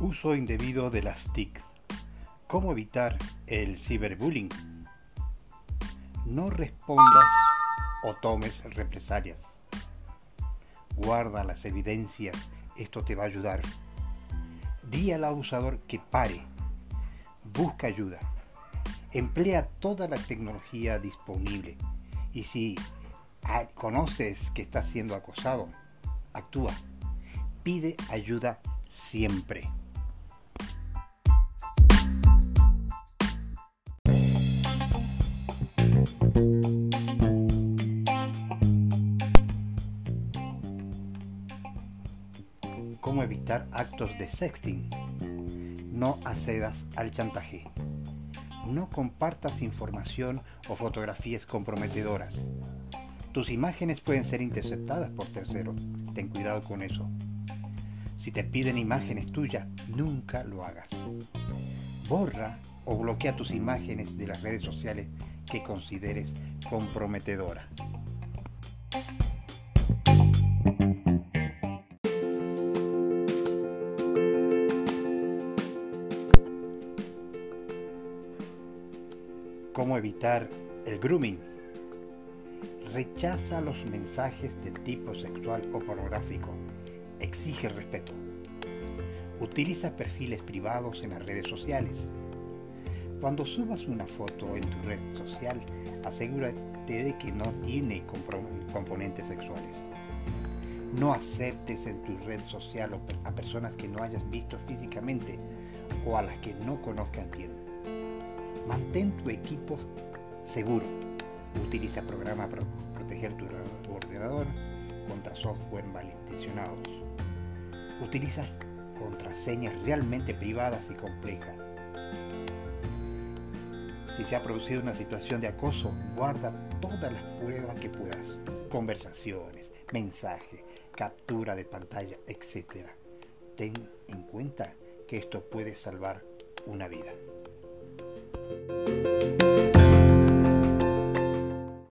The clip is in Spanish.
Uso indebido de las TIC. ¿Cómo evitar el ciberbullying? No respondas o tomes represalias. Guarda las evidencias, esto te va a ayudar. Di al abusador que pare. Busca ayuda. Emplea toda la tecnología disponible. Y si conoces que estás siendo acosado, actúa. Pide ayuda siempre. ¿Cómo evitar actos de sexting? No accedas al chantaje. No compartas información o fotografías comprometedoras. Tus imágenes pueden ser interceptadas por terceros. Ten cuidado con eso. Si te piden imágenes tuyas, nunca lo hagas. Borra o bloquea tus imágenes de las redes sociales que consideres comprometedora. ¿Cómo evitar el grooming? Rechaza los mensajes de tipo sexual o pornográfico. Exige respeto. Utiliza perfiles privados en las redes sociales. Cuando subas una foto en tu red social, asegúrate de que no tiene componentes sexuales. No aceptes en tu red social a personas que no hayas visto físicamente o a las que no conozcas bien. Mantén tu equipo seguro. Utiliza programas para proteger tu ordenador contra software malintencionados. Utiliza contraseñas realmente privadas y complejas. Si se ha producido una situación de acoso, guarda todas las pruebas que puedas. Conversaciones, mensajes, captura de pantalla, etc. Ten en cuenta que esto puede salvar una vida.